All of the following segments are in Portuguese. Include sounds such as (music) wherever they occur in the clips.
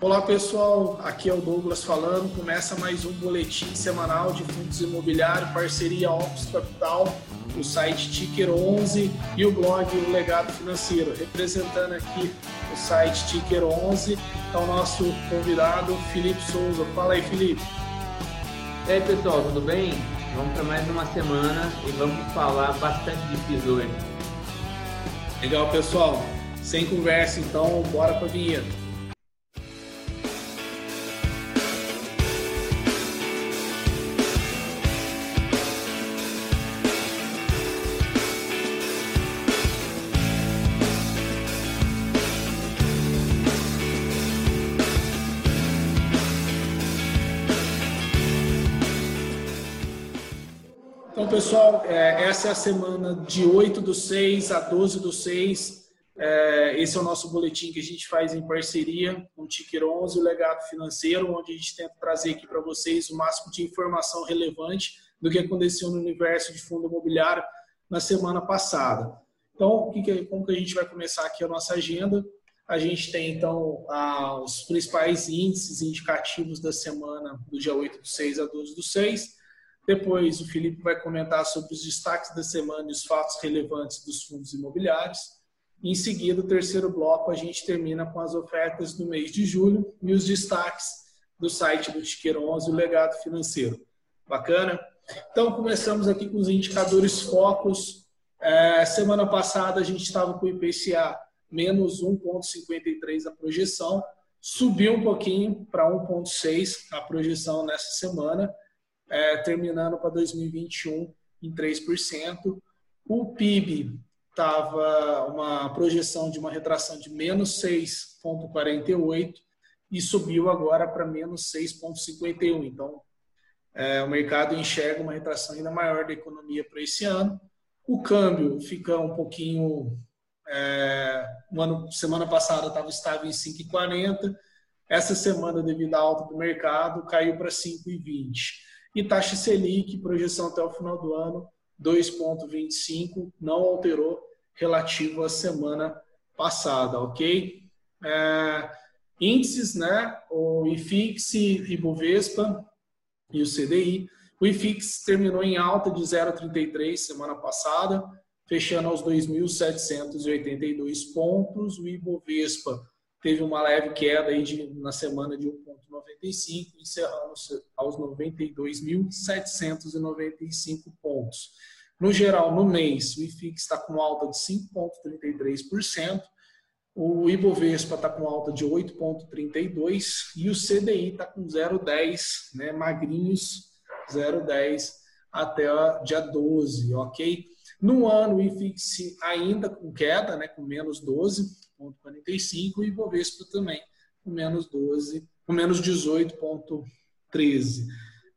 Olá pessoal, aqui é o Douglas falando. Começa mais um boletim semanal de fundos imobiliários, parceria Opus Capital, o site Ticker 11 e o blog O Legado Financeiro. Representando aqui o site Ticker 11 é o nosso convidado Felipe Souza. Fala aí, Felipe. E aí pessoal, tudo bem? Vamos para mais uma semana e vamos falar bastante de hoje. Legal, pessoal. Sem conversa, então, bora para a vinheta. Essa é a semana de 8 do 6 a 12 do 6. É, esse é o nosso boletim que a gente faz em parceria com o Ticker 11 o Legado Financeiro, onde a gente tenta trazer aqui para vocês o máximo de informação relevante do que aconteceu no universo de fundo imobiliário na semana passada. Então, como que a gente vai começar aqui a nossa agenda? A gente tem, então, os principais índices indicativos da semana do dia 8 do 6 a 12 do 6. Depois, o Felipe vai comentar sobre os destaques da semana e os fatos relevantes dos fundos imobiliários. Em seguida, o terceiro bloco, a gente termina com as ofertas do mês de julho e os destaques do site do Tiquer 11, o legado financeiro. Bacana? Então, começamos aqui com os indicadores focos. É, semana passada, a gente estava com o IPCA menos 1,53 a projeção, subiu um pouquinho para 1,6 a projeção nessa semana é, terminando para 2021 em 3%. O PIB estava uma projeção de uma retração de menos 6,48 e subiu agora para menos 6,51. Então, é, o mercado enxerga uma retração ainda maior da economia para esse ano. O câmbio fica um pouquinho. É, ano, semana passada estava em 5,40. Essa semana, devido à alta do mercado, caiu para 5,20. E taxa Selic, projeção até o final do ano, 2,25, não alterou relativo à semana passada, ok? É, índices, né? O IFIX, Ibovespa e o CDI. O IFIX terminou em alta de 0,33 semana passada, fechando aos 2.782 pontos. O Ibovespa teve uma leve queda aí de, na semana de 1,95, encerrando aos 92.795 pontos. No geral, no mês, o IFIX está com alta de 5,33%, o Ibovespa está com alta de 8,32% e o CDI está com 0,10%, né, magrinhos, 0,10% até dia 12, ok? No ano, o IFIX ainda com queda, né, com menos 12%, 18,45 e Ibovespa também com menos 12, com menos 18,13.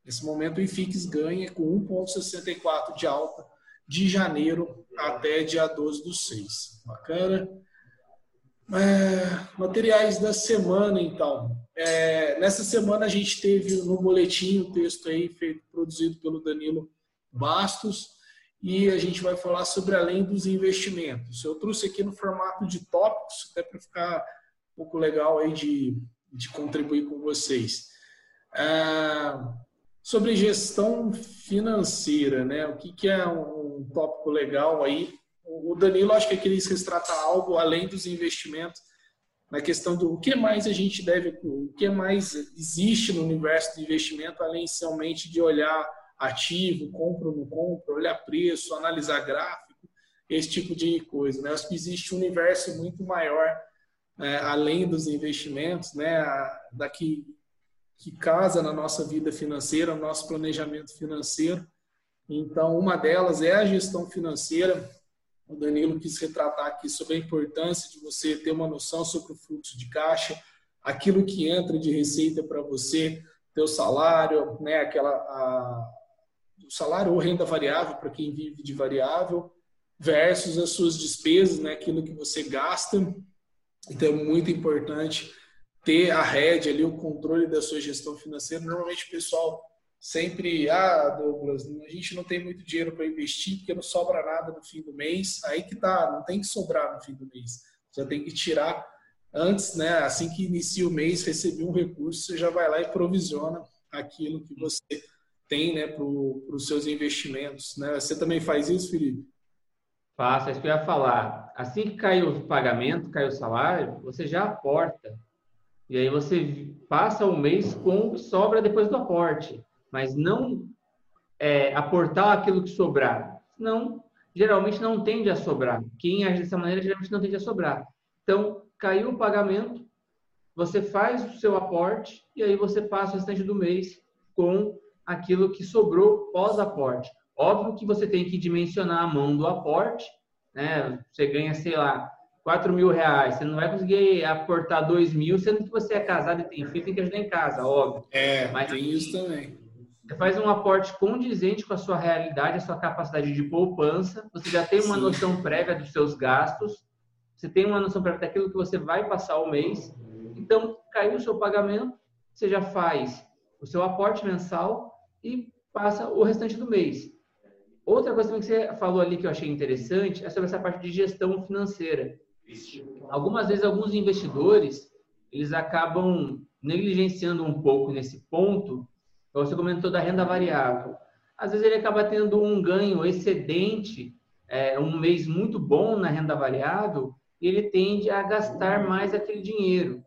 Nesse momento o IFIX ganha com 1,64 de alta de janeiro até dia 12 do 6. Bacana? É, materiais da semana, então. É, nessa semana a gente teve no boletim o texto aí feito, produzido pelo Danilo Bastos, e a gente vai falar sobre além dos investimentos. Eu trouxe aqui no formato de tópicos, até para ficar um pouco legal aí de, de contribuir com vocês. Ah, sobre gestão financeira, né? O que, que é um, tópico legal aí? O Danilo acho que queria tratar algo além dos investimentos, na questão do o que mais a gente deve, o que mais existe no universo do investimento, além somente de olhar ativo, compra ou não compra, olhar preço, analisar gráfico, esse tipo de coisa. Né? acho que existe um universo muito maior, né, além dos investimentos, né, daqui que casa na nossa vida financeira, no nosso planejamento financeiro. Então, uma delas é a gestão financeira. O Danilo quis retratar aqui sobre a importância de você ter uma noção sobre o fluxo de caixa, aquilo que entra de receita para você, teu salário, né, aquela a, salário ou renda variável para quem vive de variável, versus as suas despesas, né, aquilo que você gasta. Então é muito importante ter a rédea ali, o controle da sua gestão financeira. Normalmente o pessoal sempre, ah, Douglas, a gente não tem muito dinheiro para investir porque não sobra nada no fim do mês. Aí que tá, não tem que sobrar no fim do mês. Você tem que tirar antes, né, assim que inicia o mês, receber um recurso, você já vai lá e provisiona aquilo que você tem né, para os seus investimentos. Né? Você também faz isso, Felipe? Faço, é isso que eu ia falar. Assim que cai o pagamento, cai o salário, você já aporta. E aí você passa o mês com o que sobra depois do aporte. Mas não é, aportar aquilo que sobrar. Não, geralmente não tende a sobrar. Quem age dessa maneira geralmente não tende a sobrar. Então, caiu o pagamento, você faz o seu aporte e aí você passa o restante do mês com aquilo que sobrou pós-aporte. Óbvio que você tem que dimensionar a mão do aporte, né? Você ganha, sei lá, 4 mil reais, você não vai conseguir aportar 2 mil, sendo que você é casado e tem filho, tem que ajudar em casa, óbvio. É, Mas, tem isso também. Você faz um aporte condizente com a sua realidade, a sua capacidade de poupança, você já tem uma Sim. noção prévia dos seus gastos, você tem uma noção prévia daquilo que você vai passar o mês, então caiu o seu pagamento, você já faz o seu aporte mensal e passa o restante do mês. Outra coisa que você falou ali que eu achei interessante é sobre essa parte de gestão financeira. Algumas vezes alguns investidores eles acabam negligenciando um pouco nesse ponto você comentou da renda variável. Às vezes ele acaba tendo um ganho excedente, é, um mês muito bom na renda variável, e ele tende a gastar mais aquele dinheiro.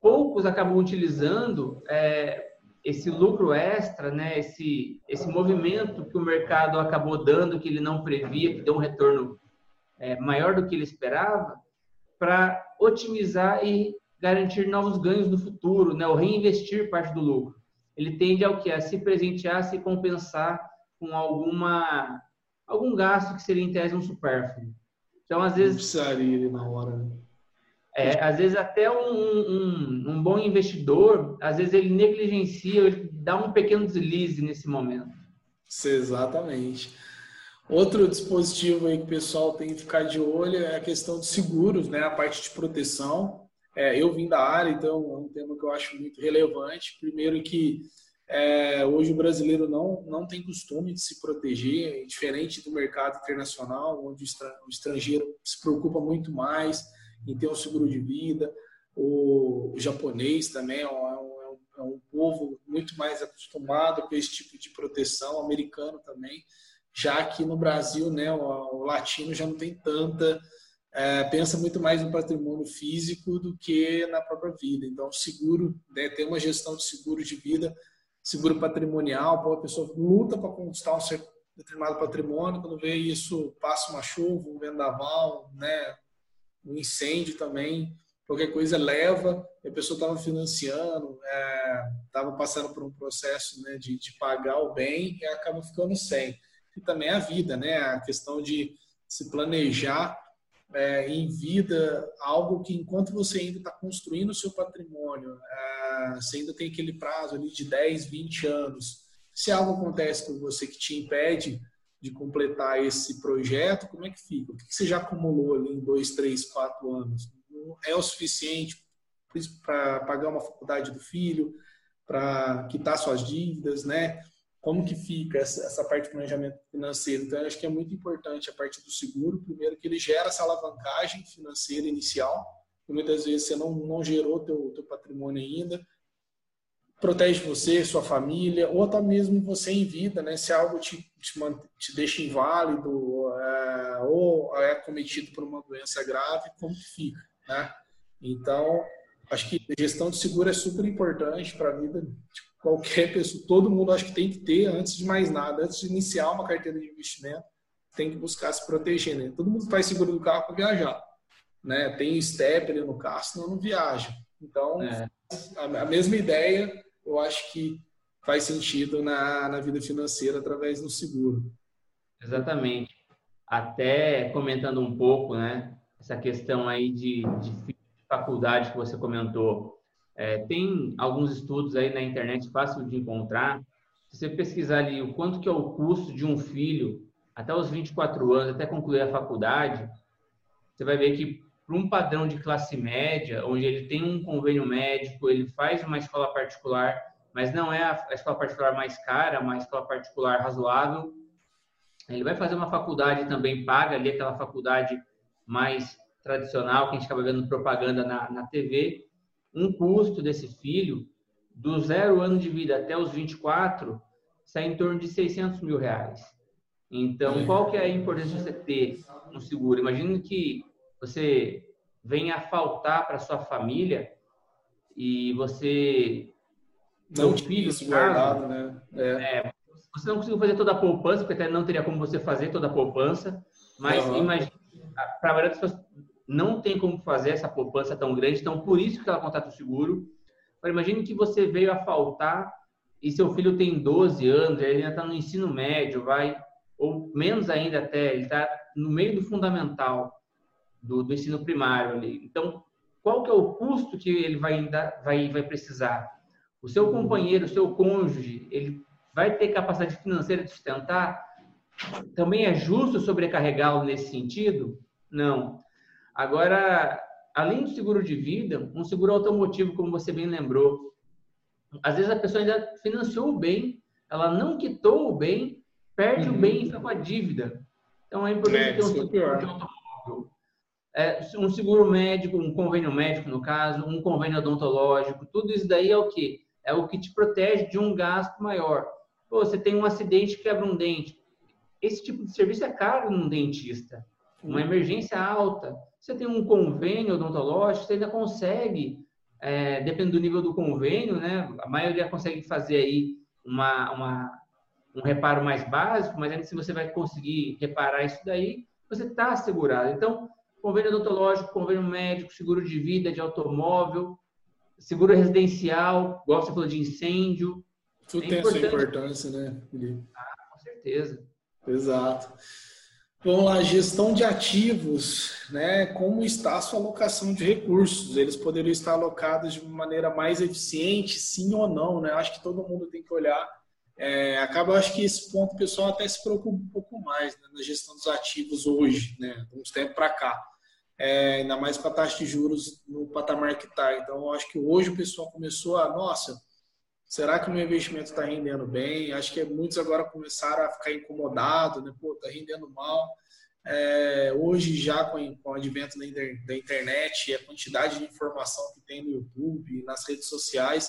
Poucos acabam utilizando é, esse lucro extra, né, esse, esse movimento que o mercado acabou dando, que ele não previa, que deu um retorno é, maior do que ele esperava, para otimizar e garantir novos ganhos no futuro, né, ou reinvestir parte do lucro ele tende ao que? A se presentear, se compensar com alguma algum gasto que seria em tese um supérfluo. Então, às vezes... Não precisaria ele na hora. Né? É, às vezes até um, um, um, bom investidor, às vezes ele negligencia, ele dá um pequeno deslize nesse momento. Exatamente. Outro dispositivo aí que o pessoal tem que ficar de olho é a questão de seguros, né? A parte de proteção. É, eu vim da área, então é um tema que eu acho muito relevante. Primeiro que é, hoje o brasileiro não, não tem costume de se proteger, diferente do mercado internacional, onde o estrangeiro se preocupa muito mais em ter um seguro de vida. O, japonês também é um, é um, é um povo muito mais acostumado com esse tipo de proteção, o americano também. Já aqui no Brasil, né, o, o latino já não tem tanta é, pensa muito mais no patrimônio físico do que na própria vida. Então, seguro, né, tem uma gestão de seguro de vida, seguro patrimonial, a pessoa luta para conquistar um certo, determinado patrimônio, quando vê isso, passa uma chuva, um vendaval, né, um incêndio também, qualquer coisa leva, a pessoa estava financiando, estava é, passando por um processo né, de, de pagar o bem e acaba ficando sem. E também a vida, né, a questão de se planejar é, em vida algo que enquanto você ainda está construindo o seu patrimônio, é, você ainda tem aquele prazo ali de 10, 20 anos, se algo acontece com você que te impede de completar esse projeto, como é que fica? O que você já acumulou ali em 2, 3, 4 anos? Não é o suficiente para pagar uma faculdade do filho, para quitar suas dívidas, né? como que fica essa, essa, parte de planejamento financeiro. Então, acho que é muito importante a parte do seguro, primeiro que ele gera essa alavancagem financeira inicial, muitas vezes você não, não gerou teu, teu patrimônio ainda, protege você, sua família, ou até mesmo você em vida, né? Se algo te, te, te deixa inválido é, ou é cometido por uma doença grave, como que fica, né? Então, acho que gestão de seguro é super importante para a vida tipo, qualquer pessoa, todo mundo acho que tem que ter, antes de mais nada, antes de iniciar uma carteira de investimento, tem que buscar se proteger, né? Todo mundo faz seguro do carro para viajar, né? Tem step ali no carro, senão não viaja. Então, é. a, mesma ideia, eu acho que faz sentido na, na vida financeira através do seguro. Exatamente. Até comentando um pouco, né? Essa questão aí de, de faculdade que você comentou é, tem alguns estudos aí na internet fácil de encontrar. Se você pesquisar ali o quanto que é o custo de um filho até os 24 anos, até concluir a faculdade, você vai ver que para um padrão de classe média, onde ele tem um convênio médico, ele faz uma escola particular, mas não é a escola particular mais cara, uma escola particular razoável, ele vai fazer uma faculdade também paga ali aquela faculdade mais tradicional, que a gente acaba vendo propaganda na, na TV, um custo desse filho, do zero ano de vida até os 24, sai em torno de 600 mil reais. Então, qual que é a importância de você ter um seguro? Imagina que você venha a faltar para sua família e você não filho guardado, né? É. É, você não conseguiu fazer toda a poupança, porque até não teria como você fazer toda a poupança, mas uhum. imagina, para a maioria das pessoas não tem como fazer essa poupança tão grande, então por isso que ela contrata o seguro. Agora, imagine que você veio a faltar e seu filho tem 12 anos, ele ainda está no ensino médio, vai, ou menos ainda até, ele está no meio do fundamental do, do ensino primário ali. Então, qual que é o custo que ele vai, ainda, vai, vai precisar? O seu companheiro, o seu cônjuge, ele vai ter capacidade financeira de sustentar? Também é justo sobrecarregá-lo nesse sentido? Não. Agora, além do seguro de vida, um seguro automotivo, como você bem lembrou, às vezes a pessoa ainda financiou o bem, ela não quitou o bem, perde uhum. o bem e fica com a dívida. Então é importante é, ter um seguro de automóvel. É, um seguro médico, um convênio médico, no caso, um convênio odontológico, tudo isso daí é o que? É o que te protege de um gasto maior. Pô, você tem um acidente que quebra um dente. Esse tipo de serviço é caro num dentista. Uma emergência alta. Você tem um convênio odontológico, você ainda consegue, é, dependendo do nível do convênio, né? A maioria consegue fazer aí uma, uma, um reparo mais básico, mas ainda se você vai conseguir reparar isso daí, você está assegurado. Então, convênio odontológico, convênio médico, seguro de vida, de automóvel, seguro residencial, igual você falou de incêndio. Tudo é tem essa importância, né, Felipe? Ah, com certeza. Exato. Vamos lá, gestão de ativos, né? Como está a sua alocação de recursos? Eles poderiam estar alocados de maneira mais eficiente, sim ou não, né? Acho que todo mundo tem que olhar. É, acaba, acho que esse ponto o pessoal até se preocupa um pouco mais né, na gestão dos ativos hoje, né? uns tempos para cá. É, ainda mais com a taxa de juros no patamar que está. Então, acho que hoje o pessoal começou a, nossa, Será que o meu investimento está rendendo bem? Acho que muitos agora começaram a ficar incomodados, né? Pô, está rendendo mal. É, hoje, já com, com o advento da, da internet e a quantidade de informação que tem no YouTube, nas redes sociais,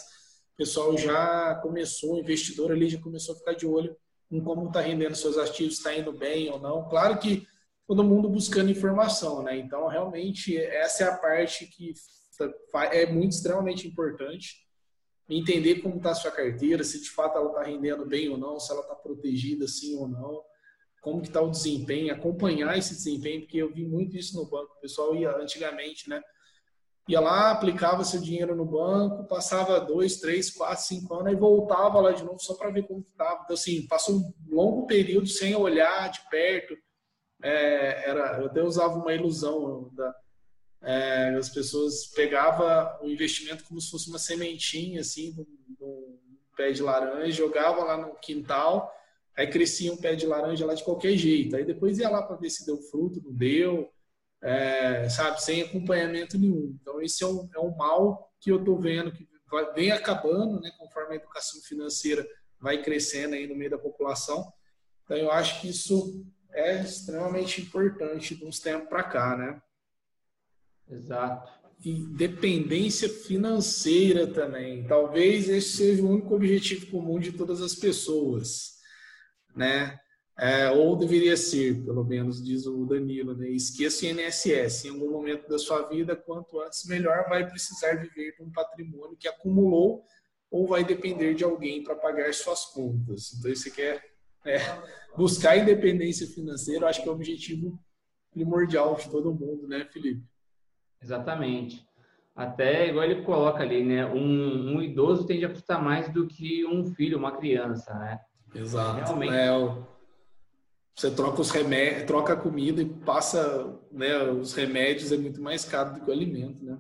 o pessoal já começou, o investidor ali já começou a ficar de olho em como está rendendo seus ativos, está indo bem ou não. Claro que todo mundo buscando informação, né? Então, realmente, essa é a parte que é muito extremamente importante entender como está a sua carteira, se de fato ela está rendendo bem ou não, se ela está protegida sim ou não, como que está o desempenho, acompanhar esse desempenho, porque eu vi muito isso no banco. O pessoal ia antigamente, né? Ia lá, aplicava seu dinheiro no banco, passava dois, três, quatro, cinco anos e voltava lá de novo só para ver como estava. Então, assim, passou um longo período sem olhar de perto. É, era, eu até usava uma ilusão da, é, as pessoas pegavam o investimento como se fosse uma sementinha, assim, um pé de laranja, jogavam lá no quintal, aí crescia um pé de laranja lá de qualquer jeito. Aí depois ia lá para ver se deu fruto, não deu, é, sabe, sem acompanhamento nenhum. Então, esse é um, é um mal que eu estou vendo, que vai, vem acabando, né, conforme a educação financeira vai crescendo aí no meio da população. Então, eu acho que isso é extremamente importante de uns tempos para cá, né? Exato. Independência financeira também. Talvez esse seja o único objetivo comum de todas as pessoas, né? É, ou deveria ser, pelo menos diz o Danilo, né? Esqueça o INSS. Em algum momento da sua vida, quanto antes melhor, vai precisar viver de um patrimônio que acumulou ou vai depender de alguém para pagar suas contas. Então, você quer é, buscar independência financeira, acho que é o objetivo primordial de todo mundo, né, Felipe? Exatamente. Até, igual ele coloca ali, né? Um, um idoso tende a custar mais do que um filho, uma criança, né? Exato. Realmente. É, você troca os remédios, troca a comida e passa né, os remédios, é muito mais caro do que o alimento, né?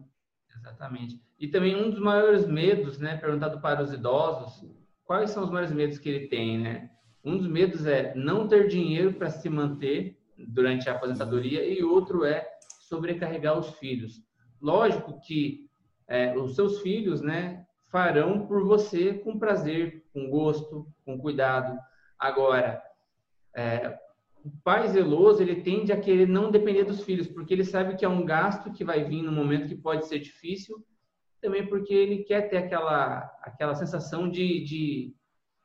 Exatamente. E também um dos maiores medos, né? Perguntado para os idosos, quais são os maiores medos que ele tem, né? Um dos medos é não ter dinheiro para se manter durante a aposentadoria e outro é sobrecarregar os filhos. Lógico que é, os seus filhos, né, farão por você com prazer, com gosto, com cuidado. Agora, é, o pai zeloso, ele tende a querer não depender dos filhos, porque ele sabe que é um gasto que vai vir no momento que pode ser difícil, também porque ele quer ter aquela, aquela sensação de, de,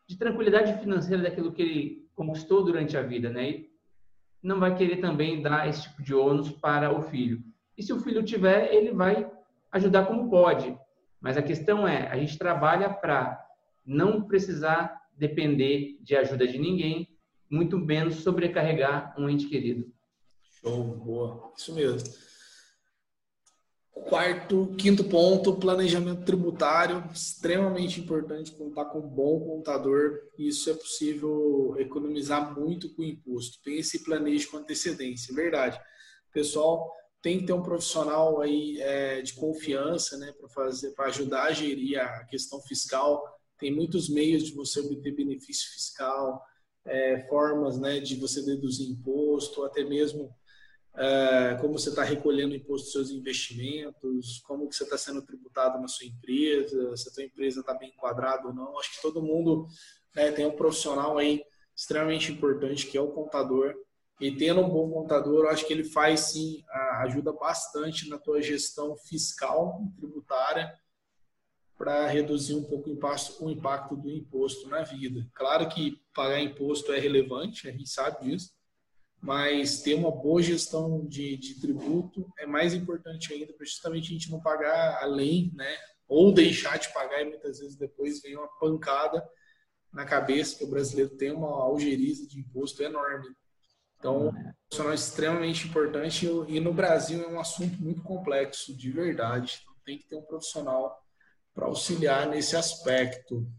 de tranquilidade financeira daquilo que ele conquistou durante a vida, né? E não vai querer também dar esse tipo de ônus para o filho. E se o filho tiver, ele vai ajudar como pode. Mas a questão é, a gente trabalha para não precisar depender de ajuda de ninguém, muito menos sobrecarregar um ente querido. Show, boa. Isso mesmo. Quarto, quinto ponto, planejamento tributário, extremamente importante contar com um bom contador. Isso é possível economizar muito com o imposto. Pense e planeje com antecedência, verdade. Pessoal, tem que ter um profissional aí é, de confiança, né, para fazer, para ajudar a gerir a questão fiscal. Tem muitos meios de você obter benefício fiscal, é, formas, né, de você deduzir imposto, até mesmo é, como você está recolhendo o imposto dos seus investimentos, como que você está sendo tributado na sua empresa, se a sua empresa está bem enquadrada ou não. Acho que todo mundo né, tem um profissional aí extremamente importante que é o contador. E tendo um bom contador, eu acho que ele faz sim, ajuda bastante na tua gestão fiscal e tributária para reduzir um pouco o impacto, o impacto do imposto na vida. Claro que pagar imposto é relevante, a gente sabe disso, mas ter uma boa gestão de, de tributo é mais importante ainda para justamente a gente não pagar além, né? Ou deixar de pagar e muitas vezes depois vem uma pancada na cabeça que o brasileiro tem uma algeriza de imposto enorme. Então, é. profissional extremamente importante e no Brasil é um assunto muito complexo, de verdade. Então, tem que ter um profissional para auxiliar nesse aspecto.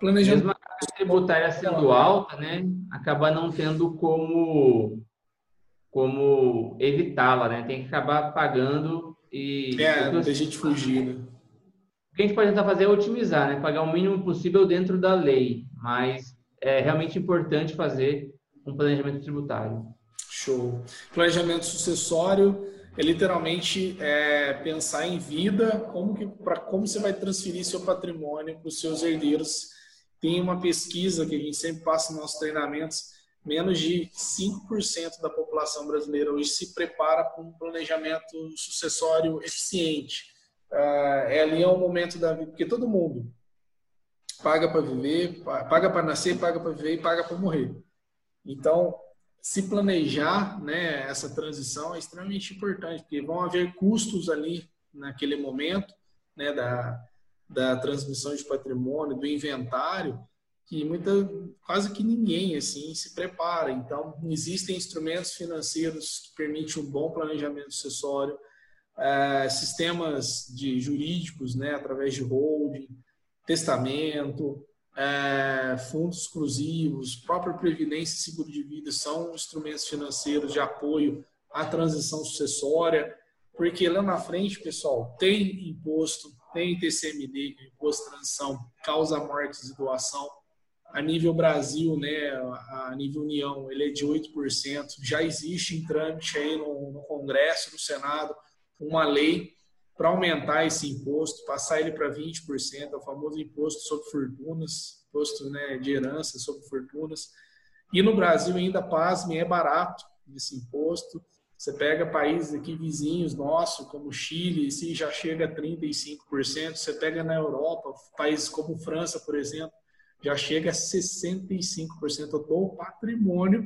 Planejamento tributária sendo alta, né, acaba não tendo como como evitá-la, né? Tem que acabar pagando e é, tem gente fugir, né? O que a gente pode tentar fazer é otimizar, né? Pagar o mínimo possível dentro da lei, mas é realmente importante fazer um planejamento tributário. Show. Planejamento sucessório é literalmente é, pensar em vida, como que para como você vai transferir seu patrimônio para os seus herdeiros tem uma pesquisa que a gente sempre passa nos nossos treinamentos, menos de 5% da população brasileira hoje se prepara para um planejamento sucessório eficiente. Uh, é ali é o momento da vida, porque todo mundo paga para viver, paga para nascer, paga para viver e paga para morrer. Então, se planejar né, essa transição é extremamente importante, porque vão haver custos ali naquele momento né, da, da transmissão de patrimônio, do inventário, que muita, quase que ninguém assim se prepara. Então, existem instrumentos financeiros que permitem um bom planejamento sucessório, é, sistemas de jurídicos, né, através de holding, testamento, é, fundos exclusivos, própria previdência e seguro de vida são instrumentos financeiros de apoio à transição sucessória, porque lá na frente, pessoal, tem imposto tem TCMD, é Imposto de Transição, causa mortes e doação. A nível Brasil, né, a nível União, ele é de 8%. Já existe em trâmite aí no, no Congresso, no Senado, uma lei para aumentar esse imposto, passar ele para 20%, é o famoso imposto sobre fortunas, imposto né, de herança sobre fortunas. E no Brasil ainda, pasme, é barato esse imposto. Você pega países aqui vizinhos nossos, como Chile, se já chega a 35%. Você pega na Europa, países como França, por exemplo, já chega a 65% do patrimônio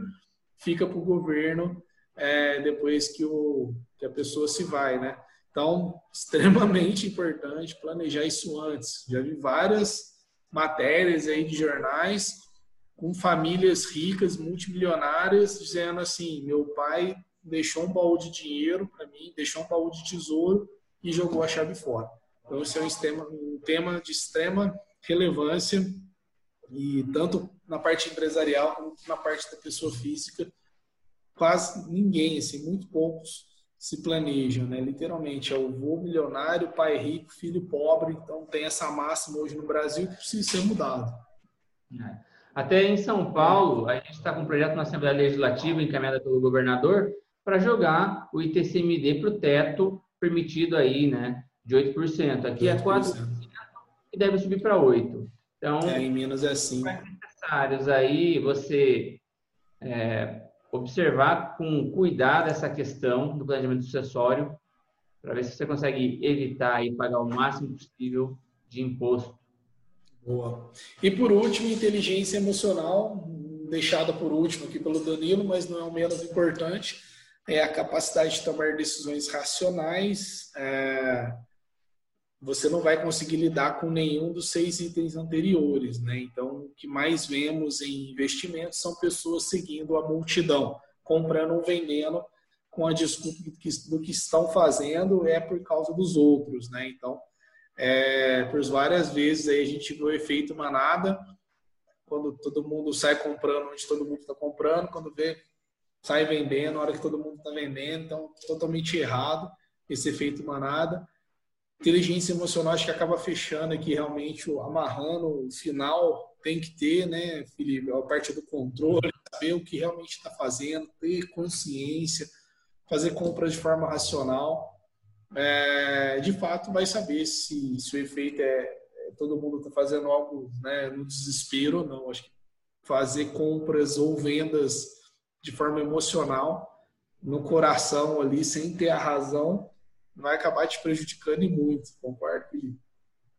fica para o governo é, depois que, o, que a pessoa se vai, né? Então, (laughs) extremamente importante planejar isso antes. Já vi várias matérias aí de jornais com famílias ricas, multimilionárias, dizendo assim: meu pai deixou um baú de dinheiro para mim, deixou um baú de tesouro e jogou a chave fora. Então, esse é um tema, um tema de extrema relevância e tanto na parte empresarial como na parte da pessoa física, quase ninguém, assim, muito poucos se planejam, né? Literalmente, é o vô milionário, pai rico, filho pobre. Então, tem essa máxima hoje no Brasil que precisa ser mudado. É. Até em São Paulo, a gente está com um projeto na Assembleia Legislativa encaminhada pelo governador para jogar o ITCMD para o teto permitido aí, né, de 8%. Aqui 8%. é 4% e deve subir para 8%. Então, é, em Minas é assim. necessários aí você é, observar com cuidado essa questão do planejamento sucessório para ver se você consegue evitar e pagar o máximo possível de imposto. Boa. E por último, inteligência emocional, deixada por último aqui pelo Danilo, mas não é o menos importante, é a capacidade de tomar decisões racionais. É... Você não vai conseguir lidar com nenhum dos seis itens anteriores, né? Então, o que mais vemos em investimentos são pessoas seguindo a multidão, comprando ou vendendo com a desculpa do que estão fazendo é por causa dos outros, né? Então, é, por várias vezes aí a gente viu o efeito manada, quando todo mundo sai comprando onde todo mundo está comprando, quando vê sai vendendo na hora que todo mundo está vendendo, então totalmente errado esse efeito manada. Inteligência emocional acho que acaba fechando aqui realmente, amarrando o final tem que ter, né, Felipe, a parte do controle, saber o que realmente está fazendo, ter consciência, fazer compras de forma racional. É, de fato, vai saber se, se o efeito é, é todo mundo está fazendo algo né, no desespero ou não. Acho que fazer compras ou vendas de forma emocional, no coração ali, sem ter a razão, vai acabar te prejudicando e muito. Concordo?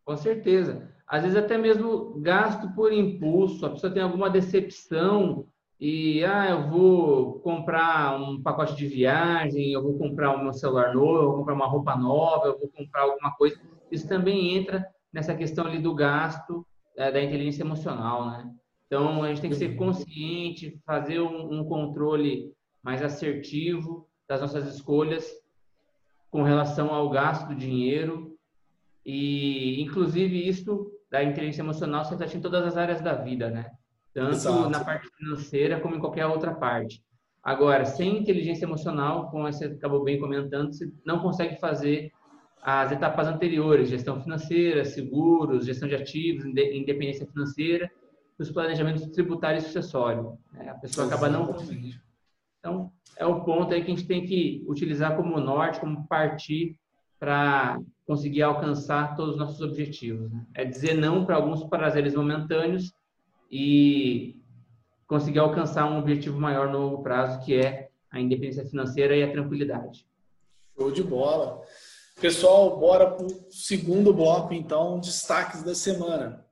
Com certeza. Às vezes até mesmo gasto por impulso, a pessoa tem alguma decepção e ah, eu vou comprar um pacote de viagem, eu vou comprar um celular novo, eu vou comprar uma roupa nova, eu vou comprar alguma coisa. Isso também entra nessa questão ali do gasto é, da inteligência emocional, né? Então a gente tem que ser consciente, fazer um, um controle mais assertivo das nossas escolhas com relação ao gasto do dinheiro e inclusive isso da inteligência emocional se reflete em todas as áreas da vida, né? tanto Exato. na parte financeira como em qualquer outra parte. Agora, sem inteligência emocional, como você acabou bem comentando, você não consegue fazer as etapas anteriores, gestão financeira, seguros, gestão de ativos, independência financeira, os planejamentos tributário e sucessório. Né? A pessoa acaba não conseguindo. Então, é o ponto aí que a gente tem que utilizar como norte, como partir para conseguir alcançar todos os nossos objetivos. Né? É dizer não para alguns prazeres momentâneos e conseguir alcançar um objetivo maior no longo prazo, que é a independência financeira e a tranquilidade. Show de bola. Pessoal, bora para o segundo bloco, então, destaques da semana.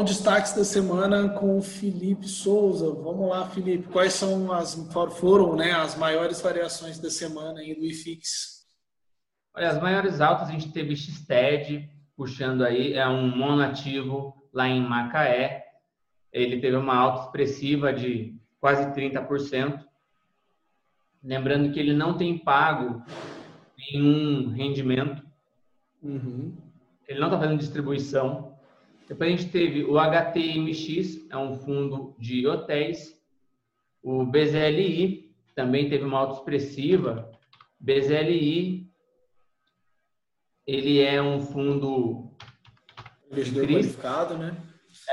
Então, destaques da semana com o Felipe Souza. Vamos lá, Felipe. Quais são as foram, né, as maiores variações da semana aí do IFIX? Olha, as maiores altas a gente teve Xted puxando aí, é um monativo lá em Macaé. Ele teve uma alta expressiva de quase 30%. Lembrando que ele não tem pago nenhum rendimento. Uhum. Ele não está fazendo distribuição. Depois a gente teve o HTMX, é um fundo de hotéis. O BZLI também teve uma alta expressiva. BZLI, ele é um fundo... Investidor qualificado, né?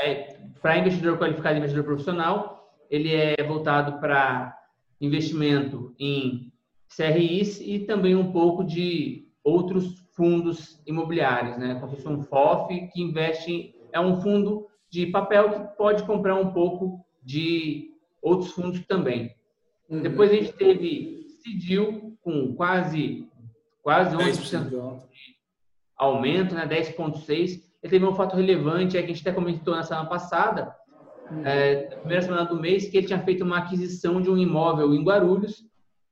É, para investidor qualificado e investidor profissional, ele é voltado para investimento em CRIs e também um pouco de outros fundos imobiliários, né? Como se fosse um FOF que investe é um fundo de papel que pode comprar um pouco de outros fundos também. Uhum. Depois a gente teve Cidil com quase quase 11% de aumento, né, 10,6%. Ele teve um fato relevante, é que a gente até comentou na semana passada, uhum. é, na primeira semana do mês, que ele tinha feito uma aquisição de um imóvel em Guarulhos,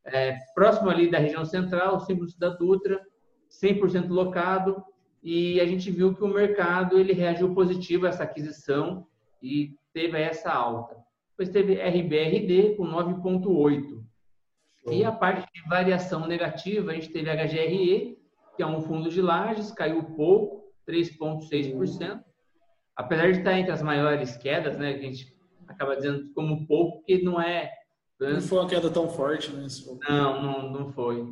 é, próximo ali da região central, símbolo da Dutra, 100% locado, e a gente viu que o mercado ele reagiu positivo a essa aquisição e teve essa alta. Depois teve RBRD com 9,8. E a parte de variação negativa, a gente teve HGRE, que é um fundo de lajes, caiu pouco, 3,6%. Apesar de estar entre as maiores quedas, né, que a gente acaba dizendo como pouco, que não é. Não foi uma queda tão forte, né? Não, não, não foi.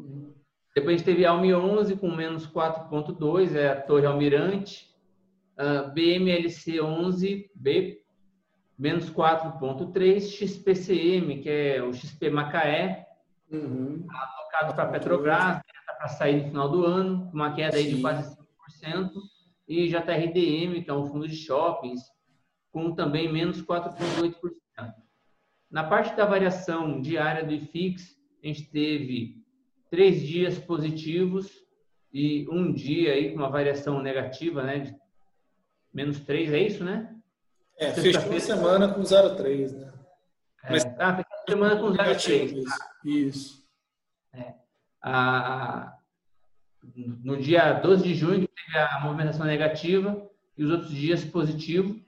Depois a gente teve Almi 11 com menos 4,2, é a Torre Almirante. Uh, BMLC 11B, menos 4,3. XPCM, que é o XP Macaé, uhum. alocado para Petrobras, está para sair no final do ano, uma queda aí de quase 5%, e JRDM, que é um fundo de shoppings, com também menos 4,8%. Na parte da variação diária do IFIX, a gente teve três dias positivos e um dia aí com uma variação negativa, né? De menos 3, é isso, né? É, fechou a semana com 0,3, né? É, Mas, ah, fechou a semana com 0,3. Isso. É. A, no dia 12 de junho teve a movimentação negativa e os outros dias positivo.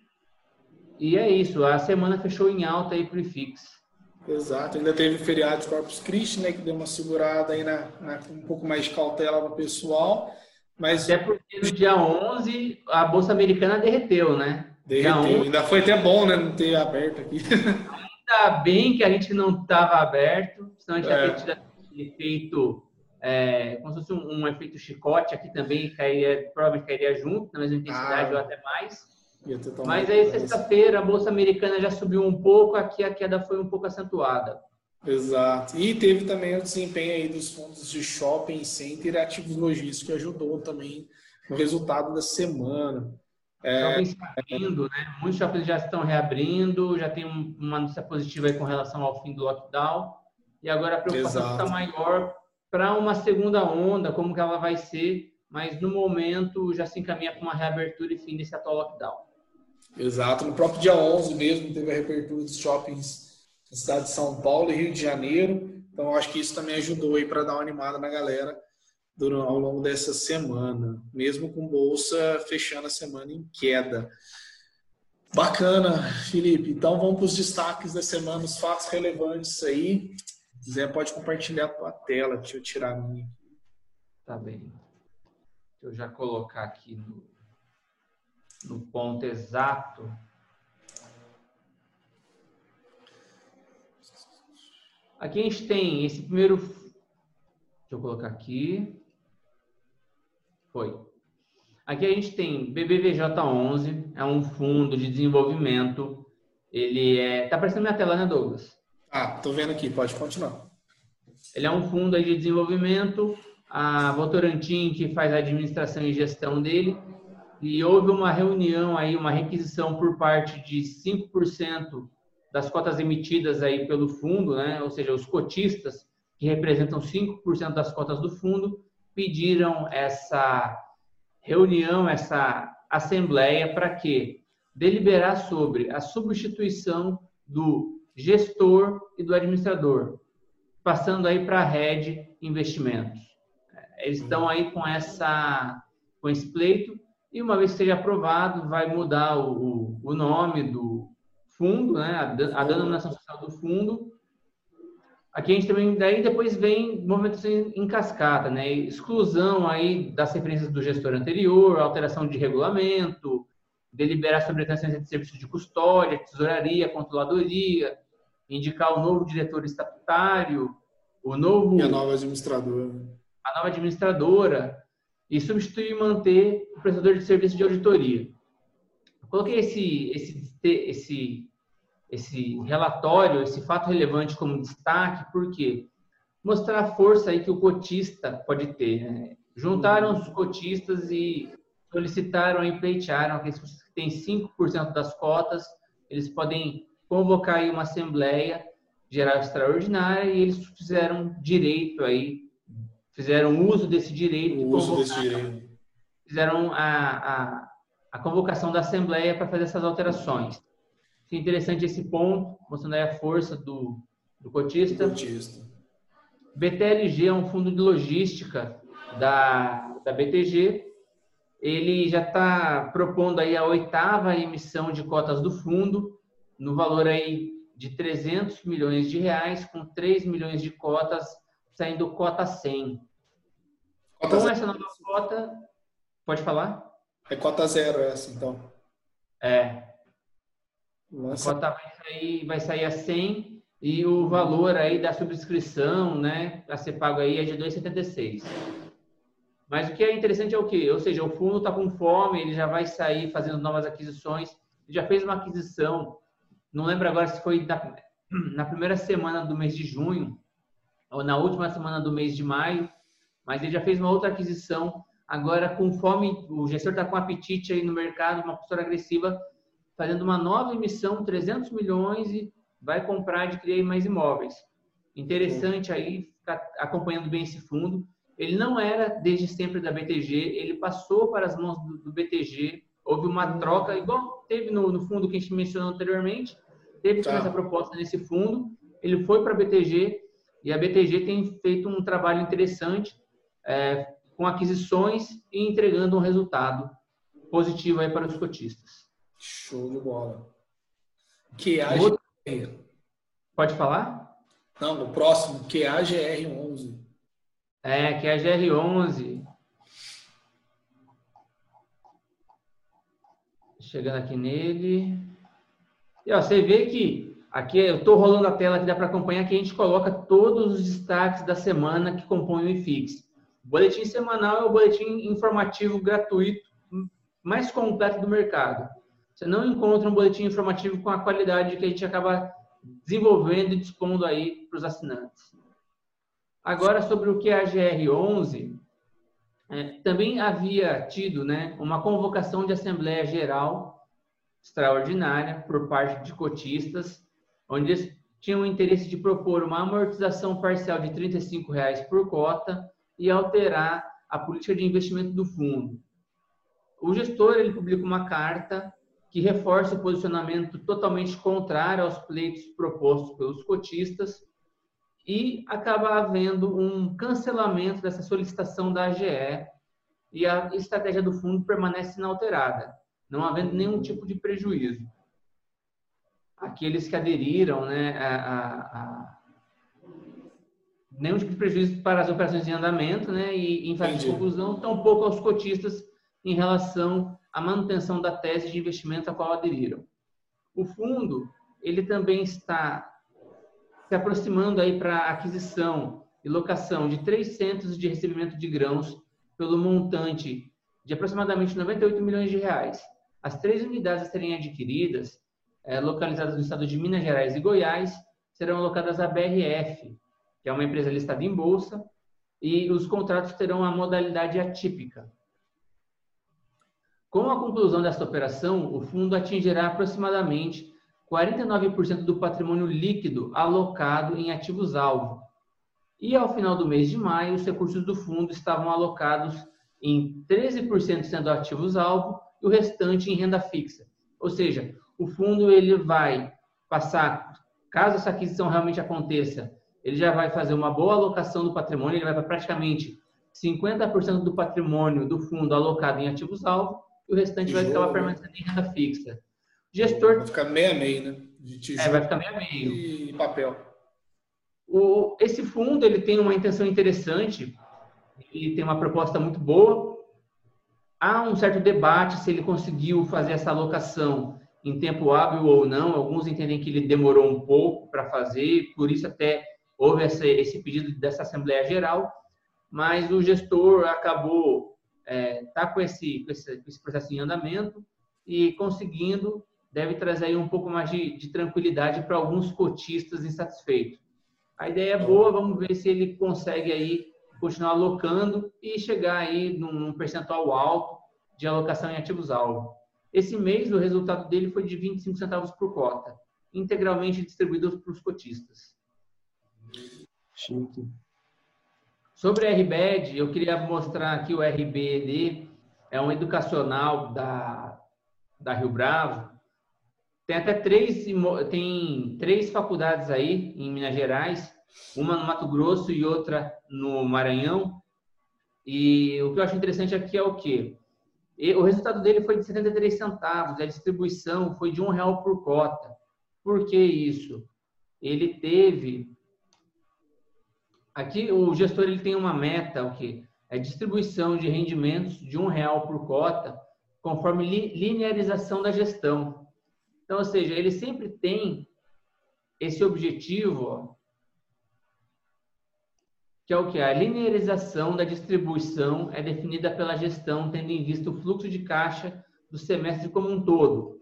E é isso, a semana fechou em alta aí para o IFIX. Exato, ainda teve o feriado de Corpus Christi, né, que deu uma segurada aí na, na um pouco mais de cautela no pessoal. Mas... Até porque no dia 11 a Bolsa Americana derreteu, né? Derreteu, 11... ainda foi até bom, né, não ter aberto aqui. Ainda bem que a gente não estava aberto, senão a gente é. teria efeito, é, como se fosse um, um, efeito chicote aqui também, cairia, provavelmente cairia junto, na mesma intensidade ah. ou até mais. Mas aí, sexta-feira, a Bolsa Americana já subiu um pouco, aqui a queda foi um pouco acentuada. Exato. E teve também o desempenho aí dos fundos de shopping center e ativos logísticos, que ajudou também no resultado da semana. É, abrindo, né? Muitos shoppings já estão reabrindo, já tem uma notícia positiva aí com relação ao fim do lockdown. E agora a preocupação está maior para uma segunda onda, como que ela vai ser, mas no momento já se encaminha para uma reabertura e fim desse atual lockdown. Exato. No próprio dia 11 mesmo teve a reabertura dos shoppings na cidade de São Paulo e Rio de Janeiro. Então acho que isso também ajudou aí para dar uma animada na galera durante, ao longo dessa semana, mesmo com bolsa fechando a semana em queda. Bacana, Felipe. Então vamos para os destaques da semana, os fatos relevantes aí. Zé pode compartilhar a tua tela, deixa eu tirar a minha. Tá bem. Eu já colocar aqui no no ponto exato. Aqui a gente tem esse primeiro. Deixa eu colocar aqui. Foi. Aqui a gente tem BBVJ11, é um fundo de desenvolvimento. Ele é. Tá aparecendo minha tela, né, Douglas? Ah, tô vendo aqui, pode continuar. Ele é um fundo de desenvolvimento. A Votorantim, que faz a administração e gestão dele, e houve uma reunião aí, uma requisição por parte de 5% das cotas emitidas aí pelo fundo, né? Ou seja, os cotistas que representam 5% das cotas do fundo pediram essa reunião, essa assembleia para quê? Deliberar sobre a substituição do gestor e do administrador, passando aí para a rede investimentos. Eles estão aí com essa com esse pleito e uma vez que seja aprovado, vai mudar o, o nome do fundo, né? a, a denominação social do fundo. Aqui a gente também, daí depois vem movimentação em cascata, né? Exclusão aí das referências do gestor anterior, alteração de regulamento, deliberar sobre a de serviços de custódia, tesouraria, controladoria, indicar o novo diretor estatutário, o novo... E a nova administradora. A nova administradora, e substituir e manter o prestador de serviço de auditoria. Eu coloquei esse, esse, esse, esse relatório, esse fato relevante como destaque, porque mostrar a força aí que o cotista pode ter. Né? Juntaram os cotistas e solicitaram e pleitearam que têm 5% das cotas, eles podem convocar aí uma assembleia geral extraordinária e eles fizeram direito aí fizeram uso desse direito. O uso desse direito. Fizeram a, a, a convocação da Assembleia para fazer essas alterações. É interessante esse ponto, mostrando aí a força do, do cotista. cotista. BTLG é um fundo de logística da, da BTG. Ele já está propondo aí a oitava emissão de cotas do fundo, no valor aí de 300 milhões de reais, com 3 milhões de cotas saindo cota 100. Cota Com zero. essa nova cota, pode falar? É cota zero essa, então. É. Nossa. A cota vai sair, vai sair a 100 e o valor aí da subscrição, né, a ser pago aí é de 2,76. Mas o que é interessante é o quê? Ou seja, o fundo está com fome, ele já vai sair fazendo novas aquisições, já fez uma aquisição, não lembro agora se foi na, na primeira semana do mês de junho, na última semana do mês de maio, mas ele já fez uma outra aquisição. Agora, com fome, o gestor está com apetite aí no mercado, uma postura agressiva, fazendo uma nova emissão, 300 milhões e vai comprar, adquirir mais imóveis. Interessante aí, ficar acompanhando bem esse fundo. Ele não era desde sempre da BTG, ele passou para as mãos do, do BTG, houve uma troca, igual teve no, no, fundo que a gente mencionou anteriormente, teve tá. essa proposta nesse fundo, ele foi para a BTG e a BTG tem feito um trabalho interessante é, com aquisições e entregando um resultado positivo aí para os cotistas. Show de bola. Que a Pode falar? Não, o próximo, QAGR11. É, que é a GR11. Chegando aqui nele. E ó, você vê que aqui eu estou rolando a tela que dá para acompanhar que a gente coloca todos os destaques da semana que compõem o IFIX. O boletim semanal é o boletim informativo gratuito mais completo do mercado. Você não encontra um boletim informativo com a qualidade que a gente acaba desenvolvendo e dispondo aí para os assinantes. Agora, sobre o que é a GR11, é, também havia tido né, uma convocação de Assembleia Geral extraordinária por parte de cotistas, onde eles tinham o interesse de propor uma amortização parcial de R$ 35,00 por cota e alterar a política de investimento do fundo. O gestor ele publica uma carta que reforça o posicionamento totalmente contrário aos pleitos propostos pelos cotistas e acaba havendo um cancelamento dessa solicitação da AGE e a estratégia do fundo permanece inalterada, não havendo nenhum tipo de prejuízo. Aqueles que aderiram, né, a, a, a nenhum tipo de prejuízo para as operações em andamento, né, e em fase de conclusão, tampouco aos cotistas em relação à manutenção da tese de investimento a qual aderiram. O fundo, ele também está se aproximando aí para aquisição e locação de três centros de recebimento de grãos pelo montante de aproximadamente 98 milhões de reais. As três unidades a serem adquiridas, é, localizadas no estado de Minas Gerais e Goiás, serão alocadas à BRF, que é uma empresa listada em bolsa, e os contratos terão a modalidade atípica. Com a conclusão desta operação, o fundo atingirá aproximadamente 49% do patrimônio líquido alocado em ativos-alvo. E ao final do mês de maio, os recursos do fundo estavam alocados em 13% sendo ativos-alvo e o restante em renda fixa. Ou seja, o fundo ele vai passar, caso essa aquisição realmente aconteça, ele já vai fazer uma boa alocação do patrimônio, ele vai para praticamente 50% do patrimônio do fundo alocado em ativos-alvo e o restante vai ficar permanecendo em renda fixa. Gestor. Vai ficar meio a meio, né? De tijolo é, vai ficar meio a meio. E papel. O, esse fundo ele tem uma intenção interessante, ele tem uma proposta muito boa. Há um certo debate se ele conseguiu fazer essa alocação em tempo hábil ou não. Alguns entendem que ele demorou um pouco para fazer, por isso até houve esse, pedido dessa Assembleia Geral, mas o gestor acabou é, tá com esse, com esse, com esse processo em andamento e conseguindo deve trazer aí um pouco mais de, de tranquilidade para alguns cotistas insatisfeitos. A ideia é boa, vamos ver se ele consegue aí continuar alocando e chegar aí num percentual alto de alocação em ativos-alvo. Esse mês, o resultado dele foi de 25 centavos por cota, integralmente distribuídos para os cotistas. Chique. Sobre a RBED, eu queria mostrar aqui o RBD, é um educacional da, da Rio Bravo, tem até três, tem três faculdades aí em Minas Gerais, uma no Mato Grosso e outra no Maranhão. E o que eu acho interessante aqui é o quê? O resultado dele foi de 73 centavos, a distribuição foi de um real por cota. Por que isso? Ele teve aqui o gestor ele tem uma meta, o que é distribuição de rendimentos de um real por cota, conforme linearização da gestão. Então, ou seja, ele sempre tem esse objetivo, ó, que é o que? A linearização da distribuição é definida pela gestão, tendo em vista o fluxo de caixa do semestre como um todo.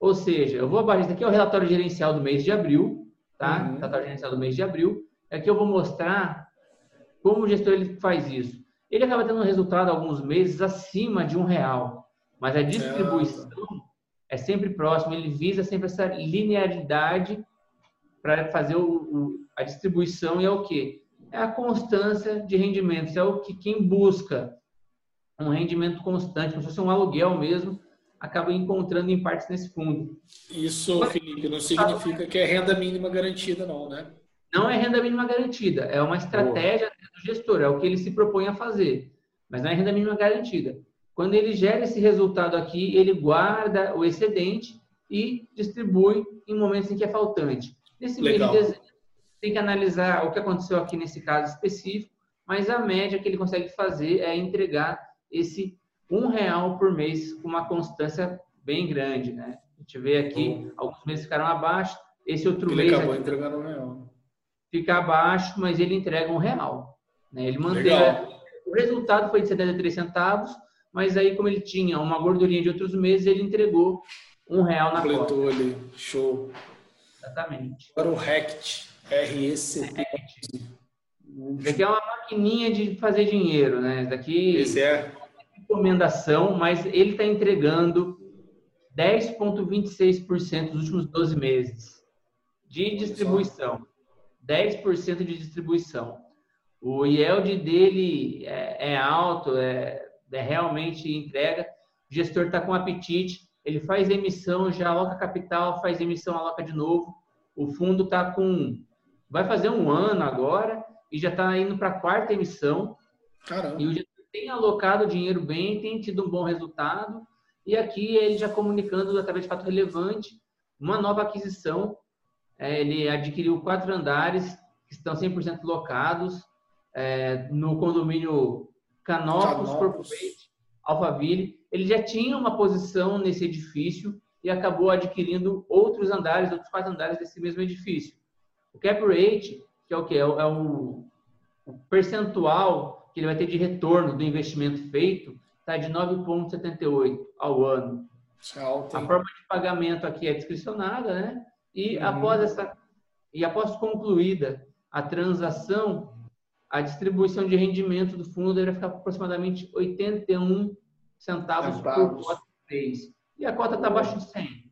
Ou seja, eu vou abaixo, isso aqui é o relatório gerencial do mês de abril, tá? Uhum. Relatório gerencial do mês de abril. Aqui eu vou mostrar como o gestor ele faz isso. ele acaba tendo um resultado alguns meses acima de um real, mas a distribuição é, é sempre próxima, ele visa sempre essa linearidade para fazer o, o, a distribuição e é o que? É a constância de rendimentos, é o que quem busca um rendimento constante, como se fosse um aluguel mesmo, acaba encontrando em partes nesse fundo. Isso, Felipe, não significa que é renda mínima garantida, não, né? Não é renda mínima garantida, é uma estratégia do gestor, é o que ele se propõe a fazer, mas não é renda mínima garantida. Quando ele gera esse resultado aqui, ele guarda o excedente e distribui em momentos em que é faltante. Nesse Legal. mês de dezembro, tem que analisar o que aconteceu aqui nesse caso específico, mas a média que ele consegue fazer é entregar esse um real por mês com uma constância bem grande, né? A gente vê aqui, alguns meses ficaram abaixo, esse outro ele mês... Ele acabou entregando um real. Fica abaixo, mas ele entrega um real. Né? Ele manteve... O resultado foi de 73 centavos, mas aí, como ele tinha uma gordurinha de outros meses, ele entregou um real na Completou cota. ali. Show. Exatamente. Para o RECT, RECT. Isso aqui é uma maquininha de fazer dinheiro, né? Isso daqui... Esse é recomendação, mas ele está entregando 10,26% nos últimos 12 meses de distribuição. 10% de distribuição. O yield dele é, é alto, é, é, realmente entrega. O gestor está com apetite, ele faz emissão, já aloca capital, faz emissão, aloca de novo. O fundo está com. Vai fazer um ano agora e já está indo para a quarta emissão. Caramba. E o tem alocado dinheiro bem, tem tido um bom resultado. E aqui ele já comunicando, através de fato relevante, uma nova aquisição. É, ele adquiriu quatro andares que estão 100% locados é, no condomínio Canopus, Corporate, Alphaville. Ele já tinha uma posição nesse edifício e acabou adquirindo outros andares, outros quatro andares desse mesmo edifício. O cap rate, que é o que é o, é o percentual que ele vai ter de retorno do investimento feito está de 9,78 ao ano. A forma de pagamento aqui é discricionada, né? E uhum. após essa e após concluída a transação, a distribuição de rendimento do fundo deve ficar aproximadamente 81 centavos, centavos. por cota mês. E a cota está abaixo de 100.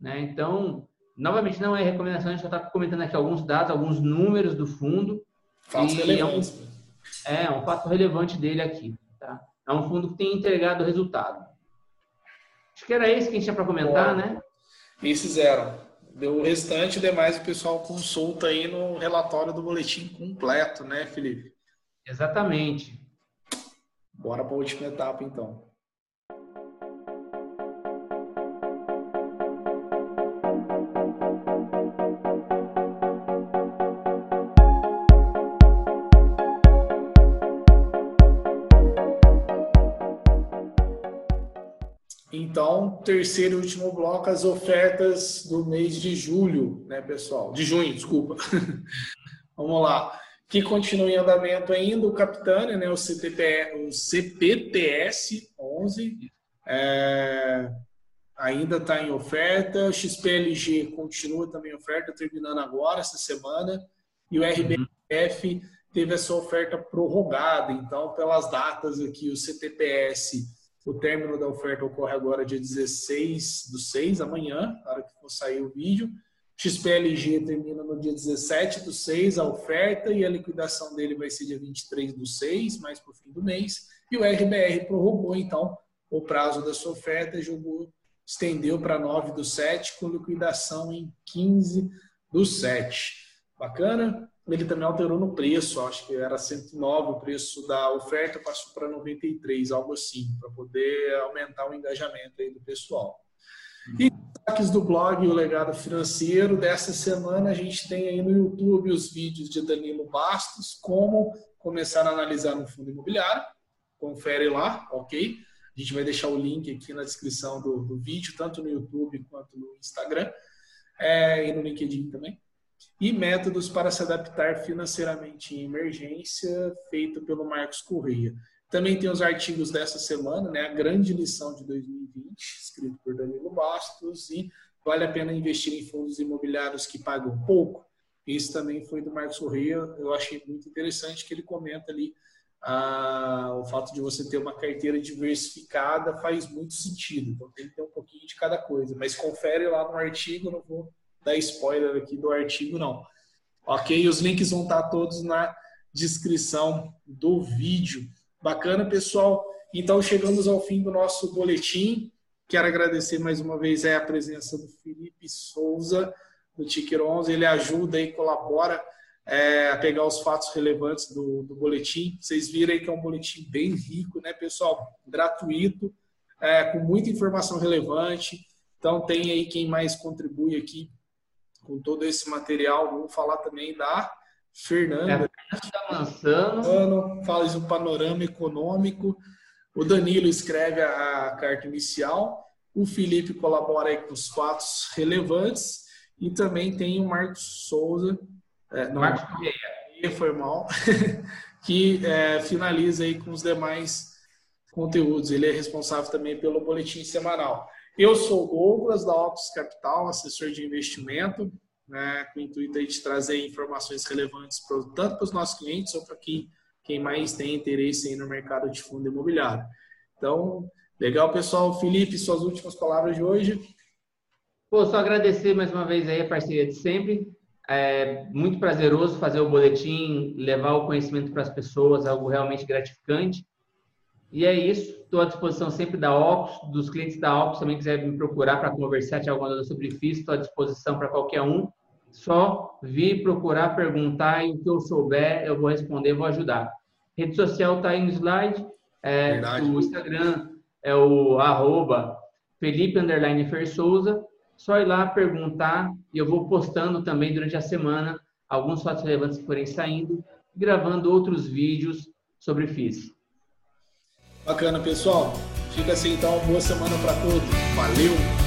Né? Então, novamente, não é recomendação, a gente só está comentando aqui alguns dados, alguns números do fundo. Fatos relevantes. É um, é, um fato relevante dele aqui. Tá? É um fundo que tem entregado resultado. Acho que era esse que a gente tinha para comentar, Bom, né? E fizeram. O restante, demais, o pessoal consulta aí no relatório do boletim completo, né, Felipe? Exatamente. Bora para a última etapa, então. Então, terceiro e último bloco, as ofertas do mês de julho, né, pessoal? De junho, desculpa. (laughs) Vamos lá. Que continua em andamento ainda o Capitânia, né, o, CTP, o CPTS 11, é, ainda está em oferta. O XPLG continua também em oferta, terminando agora, essa semana. E o RBF teve essa oferta prorrogada. Então, pelas datas aqui, o CTPS o término da oferta ocorre agora dia 16 do 6, amanhã, na hora que for sair o vídeo. XPLG termina no dia 17 do 6 a oferta e a liquidação dele vai ser dia 23 do 6, mais para o fim do mês. E o RBR prorrogou, então, o prazo da sua oferta, jogou, estendeu para 9 do 7, com liquidação em 15 do 7. Bacana? Ele também alterou no preço, acho que era 109 o preço da oferta, passou para 93, algo assim, para poder aumentar o engajamento aí do pessoal. E destaques do blog O Legado Financeiro, dessa semana a gente tem aí no YouTube os vídeos de Danilo Bastos, como começar a analisar um fundo imobiliário, confere lá, ok? A gente vai deixar o link aqui na descrição do, do vídeo, tanto no YouTube quanto no Instagram, é, e no LinkedIn também e métodos para se adaptar financeiramente em emergência, feito pelo Marcos Correia. Também tem os artigos dessa semana, né, a grande lição de 2020, escrito por Danilo Bastos, e vale a pena investir em fundos imobiliários que pagam pouco. Isso também foi do Marcos Correia, eu achei muito interessante que ele comenta ali ah, o fato de você ter uma carteira diversificada faz muito sentido. Então tem que ter um pouquinho de cada coisa. Mas confere lá no artigo, não vou dar spoiler aqui do artigo, não. Ok? Os links vão estar todos na descrição do vídeo. Bacana, pessoal? Então chegamos ao fim do nosso boletim. Quero agradecer mais uma vez a presença do Felipe Souza, do Ticker 11. Ele ajuda e colabora é, a pegar os fatos relevantes do, do boletim. Vocês viram aí que é um boletim bem rico, né, pessoal? Gratuito, é, com muita informação relevante. Então, tem aí quem mais contribui aqui com todo esse material. Vamos falar também da Fernanda. É, Mansano. Faz um panorama econômico. O Danilo escreve a, carta inicial. O Felipe colabora aí com os fatos relevantes. E também tem o Marcos Souza, é, não, Marcos Correia. Foi mal. (laughs) que é, finaliza aí com os demais conteúdos. Ele é responsável também pelo boletim semanal. Eu sou Douglas, da Opus Capital, assessor de investimento, né, com o intuito de trazer informações relevantes pro, tanto para os nossos clientes ou para quem, quem mais tem interesse no mercado de fundo imobiliário. Então, legal, pessoal. Felipe, suas últimas palavras de hoje. Pô, só agradecer mais uma vez aí a parceria de sempre. É muito prazeroso fazer o boletim, levar o conhecimento para as pessoas, algo realmente gratificante. E é isso. Estou à disposição sempre da Opus, dos clientes da Opus também quiserem me procurar para conversar, tirar alguma dúvida sobre FIS, estou à disposição para qualquer um. Só vir procurar, perguntar e o que eu souber eu vou responder, vou ajudar. Rede social está aí no slide. É, o Instagram é o arroba Felipe Fer Souza só ir lá perguntar e eu vou postando também durante a semana alguns fatos relevantes que forem saindo, gravando outros vídeos sobre FIS. Bacana, pessoal. Fica assim então, boa semana para todos. Valeu!